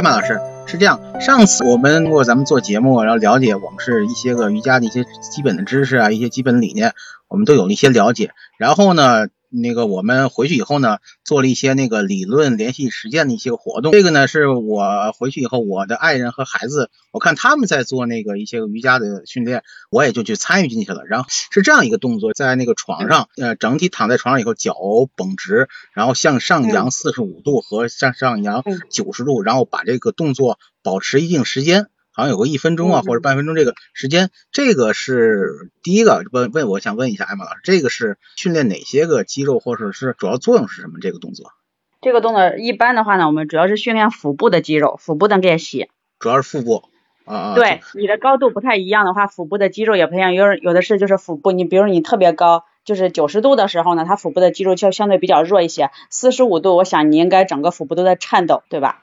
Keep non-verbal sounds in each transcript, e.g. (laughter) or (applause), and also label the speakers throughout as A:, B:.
A: 艾玛老师是这样，上次我们通过咱们做节目，然后了解我们是一些个瑜伽的一些基本的知识啊，一些基本理念，我们都有了一些了解。然后呢，那个我们回去以后呢，做了一些那个理论联系实践的一些活动。这个呢，是我回去以后，我的爱人和孩子，我看他们在做那个一些瑜伽的训练，我也就去参与进去了。然后是这样一个动作，在那个床上，呃，整体躺在床上以后，脚绷直，然后向上扬四十五度和向上扬九十度，然后把这个动作保持一定时间。好像有个一分钟啊，或者半分钟这个时间，这个是第一个问问，我想问一下艾玛老师，这个是训练哪些个肌肉，或者是主要作用是什么？这个动作？
B: 这个动作一般的话呢，我们主要是训练腹部的肌肉，腹部的练习。
A: 主要是腹部啊。
B: 对，你的高度不太一样的话，腹部的肌肉也不一样。有有的是就是腹部，你比如你特别高，就是九十度的时候呢，它腹部的肌肉就相对比较弱一些。四十五度，我想你应该整个腹部都在颤抖，对吧？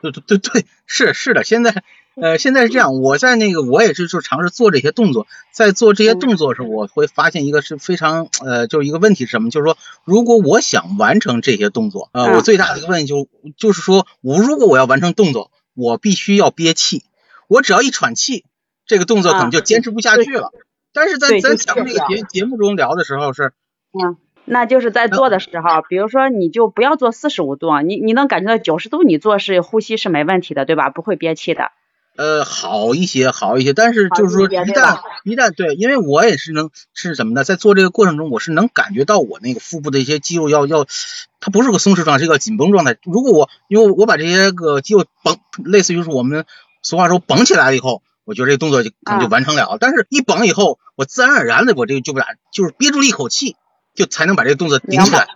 A: 对对对对，是是的，现在。呃，现在是这样，我在那个我也是就尝试做这些动作，在做这些动作的时候，我会发现一个是非常呃，就是一个问题是什么？就是说，如果我想完成这些动作，呃，我最大的一个问题就就是说我如果我要完成动作，我必须要憋气，我只要一喘气，这个动作可能就坚持不下去了。但是在咱咱们这个节节目中聊的时候是，
B: 嗯，那就是在做的时候，比如说你就不要做四十五度，你你能感觉到九十度，你做是呼吸是没问题的，对吧？不会憋气的。
A: 呃，好一些，好一些，但是就是说，一旦一旦对，因为我也是能是什么呢？在做这个过程中，我是能感觉到我那个腹部的一些肌肉要要，它不是个松弛状态，是一个紧绷状态。如果我因为我把这些个肌肉绷，类似于是我们俗话说绷起来了以后，我觉得这个动作就可能就完成了。但是一绷以后，我自然而然的我这个就不然就是憋住了一口气，就才能把这个动作顶起来。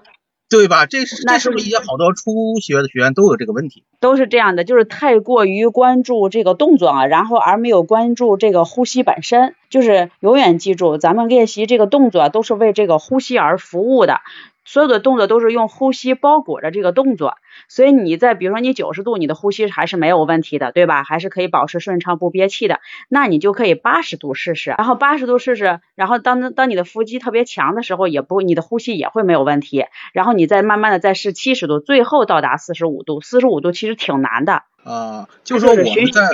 A: 对吧？这是这是不是一些好多初学的学员都有这个问题？
B: 都是这样的，就是太过于关注这个动作啊，然后而没有关注这个呼吸本身。就是永远记住，咱们练习这个动作都是为这个呼吸而服务的。所有的动作都是用呼吸包裹着这个动作，所以你在比如说你九十度，你的呼吸还是没有问题的，对吧？还是可以保持顺畅不憋气的。那你就可以八十度试试，然后八十度试试，然后当当你的腹肌特别强的时候，也不你的呼吸也会没有问题。然后你再慢慢的再试七十度，最后到达四十五度。四十五度其实挺难的
A: 啊，就是说我们在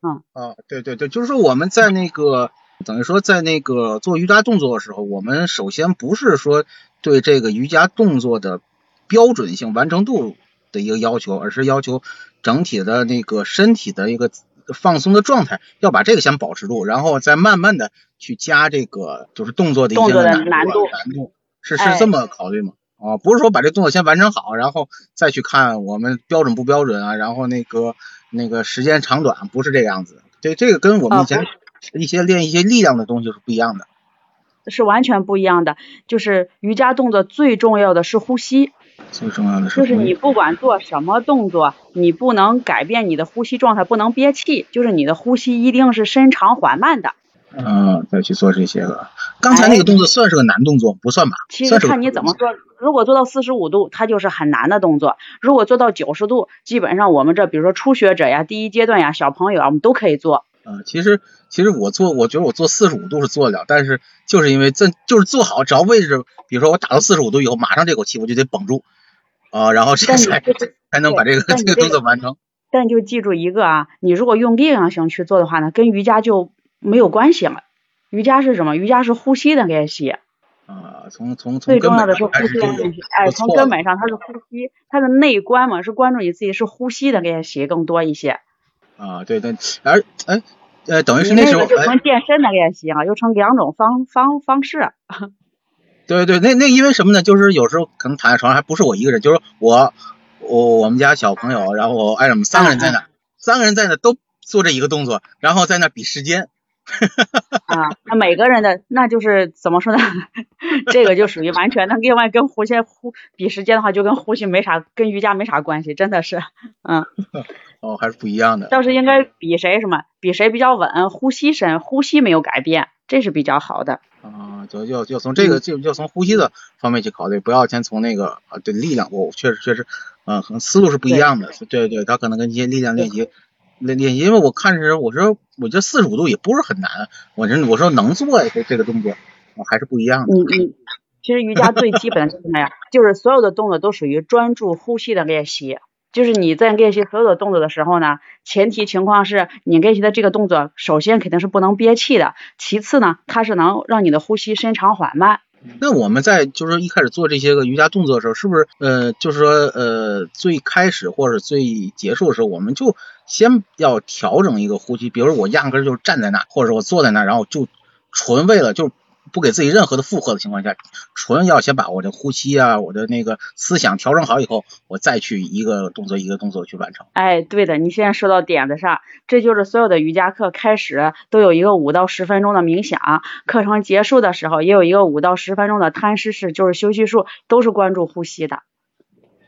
B: 嗯
A: 啊，对对对，就是说我们在那个。等于说，在那个做瑜伽动作的时候，我们首先不是说对这个瑜伽动作的标准性、完成度的一个要求，而是要求整体的那个身体的一个放松的状态，要把这个先保持住，然后再慢慢的去加这个就是动作的一些难度。难度是是这么考虑吗？啊，不是说把这动作先完成好，然后再去看我们标准不标准啊，然后那个那个时间长短，不是这个样子。这这个跟我们以前。一些练一些力量的东西是不一样的，
B: 是完全不一样的。就是瑜伽动作最重要的是呼吸，
A: 最重要的是
B: 就是你不管做什么动作，你不能改变你的呼吸状态，不能憋气，就是你的呼吸一定是深长缓慢的。
A: 嗯，再去做这些个。刚才那个动作算是个难动作，不算吧？
B: 其实看你怎么做。如果做到四十五度，它就是很难的动作；如果做到九十度，基本上我们这比如说初学者呀、第一阶段呀、小朋友啊，我们都可以做。
A: 啊，其实其实我做，我觉得我做四十五度是做得了，但是就是因为这就是做好，只要位置，比如说我打到四十五度以后，马上这口气我就得绷住啊，然后这才才能把这个这个动作完成。
B: 但就记住一个啊，你如果用力量型去做的话呢，跟瑜伽就没有关系了。瑜伽是什么？瑜伽是呼吸的练习。
A: 啊，从从从
B: 最重要的是呼吸的练习。哎，从根本上它是呼吸，它的内观嘛是关注你自己是呼吸的练习更多一些。
A: 啊，对对，而哎。呃，等于是那时候
B: 就成健身的练习啊，又成两种方方方式。
A: 对对，那那因为什么呢？就是有时候可能躺在床上还不是我一个人，就是我我我们家小朋友，然后我爱人们三个人在那，三个人在那都做这一个动作，然后在那比时间，
B: 啊，那每个人的那就是怎么说呢？(laughs) 这个就属于完全的，另外跟呼吸呼比时间的话，就跟呼吸没啥，跟瑜伽没啥关系，真的是，嗯。(laughs)
A: 哦，还是不一样的。
B: 倒是应该比谁什么？比谁比较稳，呼吸深，呼吸没有改变，这是比较好的。
A: 啊，就要要从这个就要从呼吸的方面去考虑，不要先从那个啊对力量，我确实确实，嗯，思路是不一样的。对对，他可能跟一些力量练习练练习，因为我看时我说我觉得四十五度也不是很难，我说我说能做这这个动作我，还是不一样的。
B: 你你其实瑜伽最基本的是什么呀？(laughs) 就是所有的动作都属于专注呼吸的练习。就是你在练习所有的动作的时候呢，前提情况是你练习的这个动作，首先肯定是不能憋气的，其次呢，它是能让你的呼吸深长缓慢。
A: 那我们在就是说一开始做这些个瑜伽动作的时候，是不是呃，就是说呃，最开始或者最结束的时候，我们就先要调整一个呼吸，比如说我压根儿就站在那，或者我坐在那，然后就纯为了就。不给自己任何的负荷的情况下，纯要先把我的呼吸啊，我的那个思想调整好以后，我再去一个动作一个动作去完成。
B: 哎，对的，你现在说到点子上，这就是所有的瑜伽课开始都有一个五到十分钟的冥想，课程结束的时候也有一个五到十分钟的摊尸式，就是休息术，都是关注呼吸的。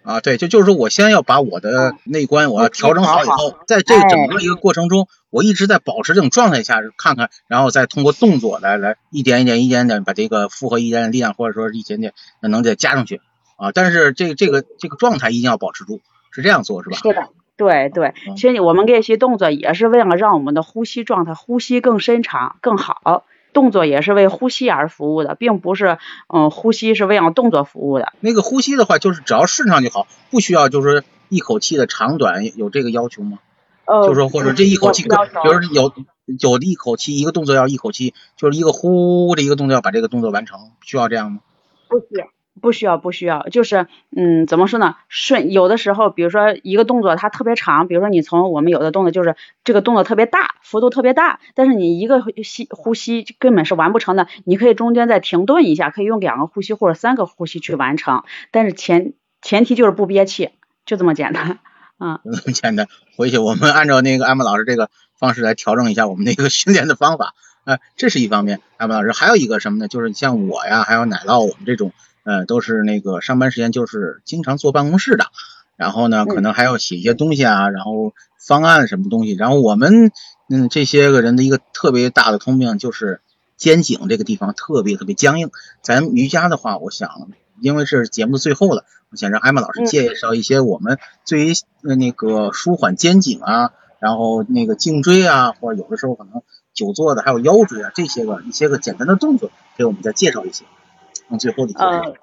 A: 啊，对，就就是说我先要把我的内观我要调整好以后，在这整个一个过程中，我一直在保持这种状态下看看，然后再通过动作来来一点一点一点点把这个负荷一点点力量或者说一点点能再加上去啊。但是这这个这个状态一定要保持住，是这样做是吧？
B: 是的，对对。其实我们练习动作也是为了让我们的呼吸状态呼吸更深长更好。动作也是为呼吸而服务的，并不是，嗯，呼吸是为了动作服务的。
A: 那个呼吸的话，就是只要顺畅就好，不需要就是一口气的长短有这个要求吗？
B: 呃，
A: 就是说或者这一口气，比如有有的一口气一个动作要一口气，就是一个呼的一个动作要把这个动作完成，需要这样吗？
B: 不需要。不需要，不需要，就是，嗯，怎么说呢？顺有的时候，比如说一个动作它特别长，比如说你从我们有的动作就是这个动作特别大，幅度特别大，但是你一个吸呼吸根本是完不成的，你可以中间再停顿一下，可以用两个呼吸或者三个呼吸去完成，但是前前提就是不憋气，就这么简单，
A: 嗯，这 (laughs) 么简单。回去我们按照那个艾玛老师这个方式来调整一下我们那个训练的方法，呃，这是一方面。艾玛老师还有一个什么呢？就是像我呀，还有奶酪我们这种。呃，都是那个上班时间就是经常坐办公室的，然后呢，可能还要写一些东西啊，然后方案什么东西，然后我们嗯这些个人的一个特别大的通病就是肩颈这个地方特别特别僵硬。咱瑜伽的话，我想因为是节目最后了，我想让艾玛老师介绍一些我们对于那个舒缓肩颈啊，然后那个颈椎啊，或者有的时候可能久坐的还有腰椎啊这些个一些个简单的动作，给我们再介绍一些。最后的呃，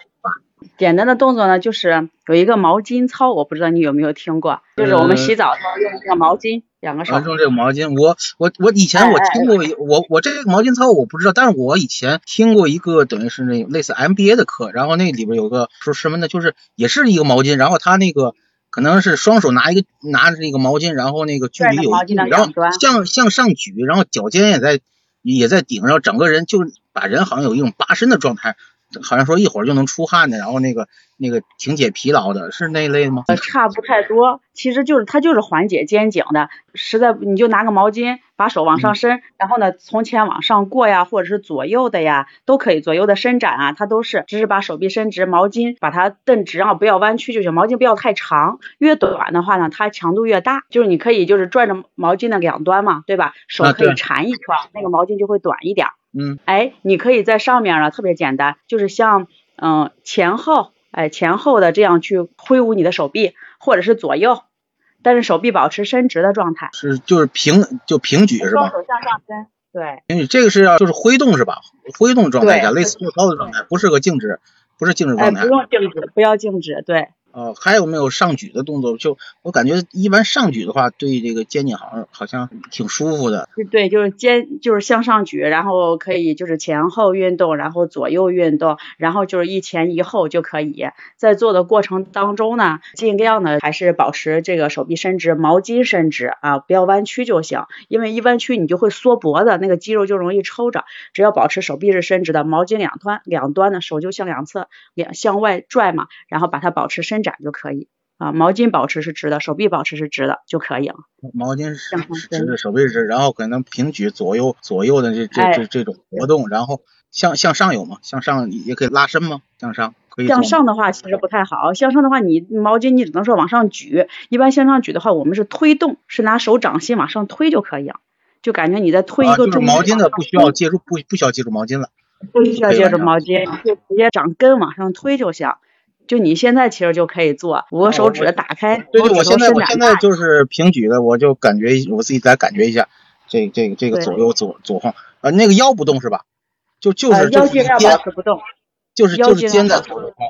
B: 简单的动作呢，就是有一个毛巾操，我不知道你有没有听过，就是我们洗澡的时候用这个毛巾，两个手
A: 用这个毛巾。我我我以前我听过，我我这个毛巾操我不知道，但是我以前听过一个等于是那类似 MBA 的课，然后那里边有个说什么呢？就是也是一个毛巾，然后他那个可能是双手拿一个拿着那个毛巾，然后那个距离有，然后向向上举，然后脚尖也在也在顶然后，整个人就把人好像有一种拔伸的状态。好像说一会儿就能出汗的，然后那个那个挺解疲劳的，是那类的吗？
B: 差不太多，其实就是它就是缓解肩颈的。实在你就拿个毛巾，把手往上伸，然后呢从前往上过呀，或者是左右的呀，都可以左右的伸展啊，它都是，只是把手臂伸直，毛巾把它蹬直啊，不要弯曲就行。毛巾不要太长，越短的话呢，它强度越大。就是你可以就是转着毛巾的两端嘛，对吧？手可以缠一圈，那个毛巾就会短一点。
A: 嗯，
B: 哎，你可以在上面呢，特别简单，就是像嗯前后，哎前后的这样去挥舞你的手臂，或者是左右，但是手臂保持伸直的状态。
A: 是，就是平就平举是吧？
B: 双手向上伸，对。
A: 平举这个是要就是挥动是吧？挥动状态下，类似做操的状态，不是个静止，不是静止状态。
B: 不用静止，不要静止，对。
A: 哦，还有没有上举的动作？就我感觉一般上举的话，对这个肩颈好像好像挺舒服的。
B: 对，就是肩就是向上举，然后可以就是前后运动，然后左右运动，然后就是一前一后就可以。在做的过程当中呢，尽量呢还是保持这个手臂伸直，毛巾伸直啊，不要弯曲就行。因为一弯曲你就会缩脖子，那个肌肉就容易抽着。只要保持手臂是伸直的，毛巾两端两端的手就向两侧两向外拽嘛，然后把它保持伸直展。就可以。啊，毛巾保持是直的，手臂保持是直的就可以了。
A: 毛巾是
B: 向
A: 直的，手臂是直，然后可能平举左右左右的这这
B: 哎
A: 这这种活动，然后向向上有吗？向上也可以拉伸吗？向上
B: 向上的话其实不太好，向上的话你毛巾你只能说往上举，一般向上举的话，我们是推动，是拿手掌心往上推就可以了，就感觉你在推一
A: 啊，就是
B: 个
A: 毛巾的不需要借助不不需要借助毛巾了。
B: 不需要借助毛巾，就直接掌根往上推就行。就你现在其实就可以做，五个手
A: 我
B: 指打开，
A: 对对，我现在我现在就是平举的，我就感觉我自己再感觉一下，这这个这个左右左左晃，呃，那个腰不动是吧？就就
B: 呃
A: 是就是
B: 腰尽量保持不动。
A: 就是就是肩在左右晃，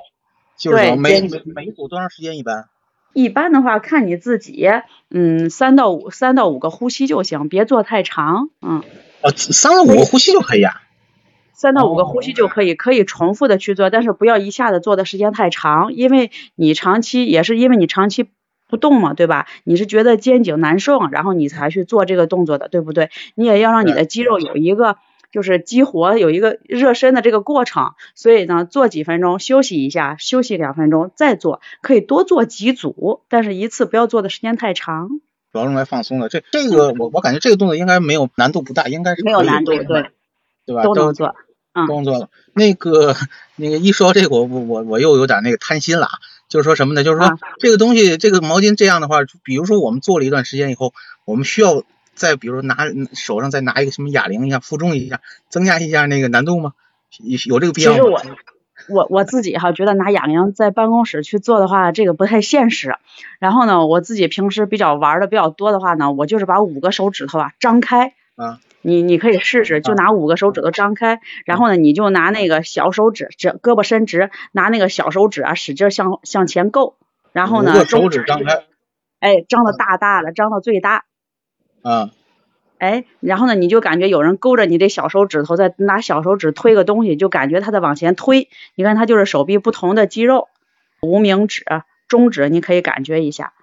A: 就是说每每每一组多长时间一般？
B: 一般的话，看你自己，嗯，三到五三到五个呼吸就行，别做太长，嗯，
A: 哦，三到五个呼吸就可以啊。
B: 三到五个呼吸就可以，可以重复的去做，但是不要一下子做的时间太长，因为你长期也是因为你长期不动嘛，对吧？你是觉得肩颈难受，然后你才去做这个动作的，对不对？你也要让你的肌肉有一个就是激活，有一个热身的这个过程，所以呢，做几分钟休息一下，休息两分钟再做，可以多做几组，但是一次不要做的时间太长，
A: 主要用来放松的。这这个我我感觉这个动作应该没有难度不大，应该是
B: 没有难度，
A: 的
B: 对，
A: 对吧？
B: 都能做。嗯
A: 都能做了。那个 (laughs) 那个一说这个，我我我我又有点那个贪心了啊，就是说什么呢？就是说
B: 啊
A: 这个东西，这个毛巾这样的话，比如说我们做了一段时间以后，我们需要再比如拿手上再拿一个什么哑铃一下，负重一下，增加一下那个难度吗？有有这个必要吗？
B: 其实我我我自己哈觉得拿哑铃在办公室去做的话，这个不太现实。然后呢，我自己平时比较玩的比较多的话呢，我就是把五个手指头啊张开。
A: 啊。
B: 你你可以试试，就拿五个手指头张开，然后呢，你就拿那个小手指，这胳膊伸直，拿那个小手指啊使劲向向前够，然后呢，
A: 手指张开，
B: 哎，张的大大的，张到最大。
A: 啊，
B: 哎，然后呢，你就感觉有人勾着你这小手指头，在拿小手指推个东西，就感觉他在往前推。你看，他就是手臂不同的肌肉，无名指、中指，你可以感觉一下。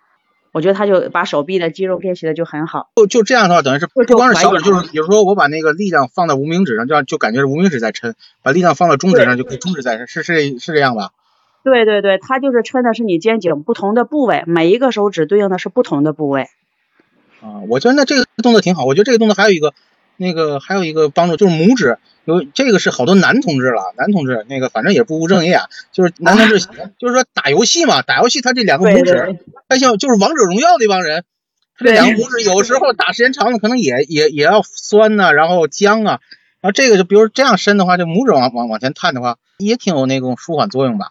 B: 我觉得他就把手臂的肌肉练习的就很好。
A: 就就这样的话，等于是不光是小腿，
B: 就
A: 就是比如说我把那个力量放在无名指上，这样就感觉是无名指在撑；把力量放到中指上，就可以中指在抻，是是是这样吧？
B: 对对对，它就是撑的是你肩颈不同的部位，每一个手指对应的是不同的部位。
A: 啊，我觉得那这个动作挺好。我觉得这个动作还有一个，那个还有一个帮助就是拇指，有这个是好多男同志了，男同志那个反正也不务正业啊，就是男同志，(laughs) 就是说打游戏嘛，打游戏他这两个拇指，他像就是王者荣耀那帮人，他这两个拇指有时候打时间长了，可能也也也要酸呐、然后僵啊，然后这个就比如这样伸的话，这拇指往往往前探的话，也挺有那种舒缓作用吧？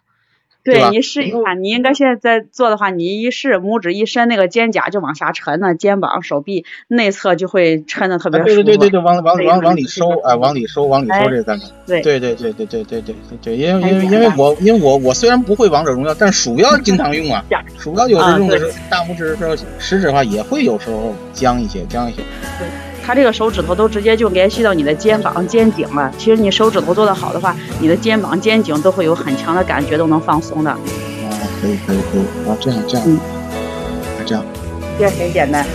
A: 对
B: 你试一下，你应该现在在做的话，你一试，拇指一伸，那个肩胛就往下沉了，肩膀、手臂内侧就会抻的特别
A: 啊
B: 舒服。
A: 对对对对对，往往往往里收啊，往里收，往里收
B: 哎
A: 这个。
B: 对
A: 对对对对对对对对，因为因为因为我因为我我虽然不会王者荣耀，但是鼠标经常用啊，鼠标有时候用的时候，大拇指的时候，食指的话也会有时候僵一些，僵一些。
B: 它这个手指头都直接就联系到你的肩膀、肩颈了。其实你手指头做得好的话，你的肩膀、肩颈都会有很强的感觉，都能放松的。
A: 啊，可以可以可以，啊，这样这样，
B: 嗯
A: 啊这样。
B: 这很简单。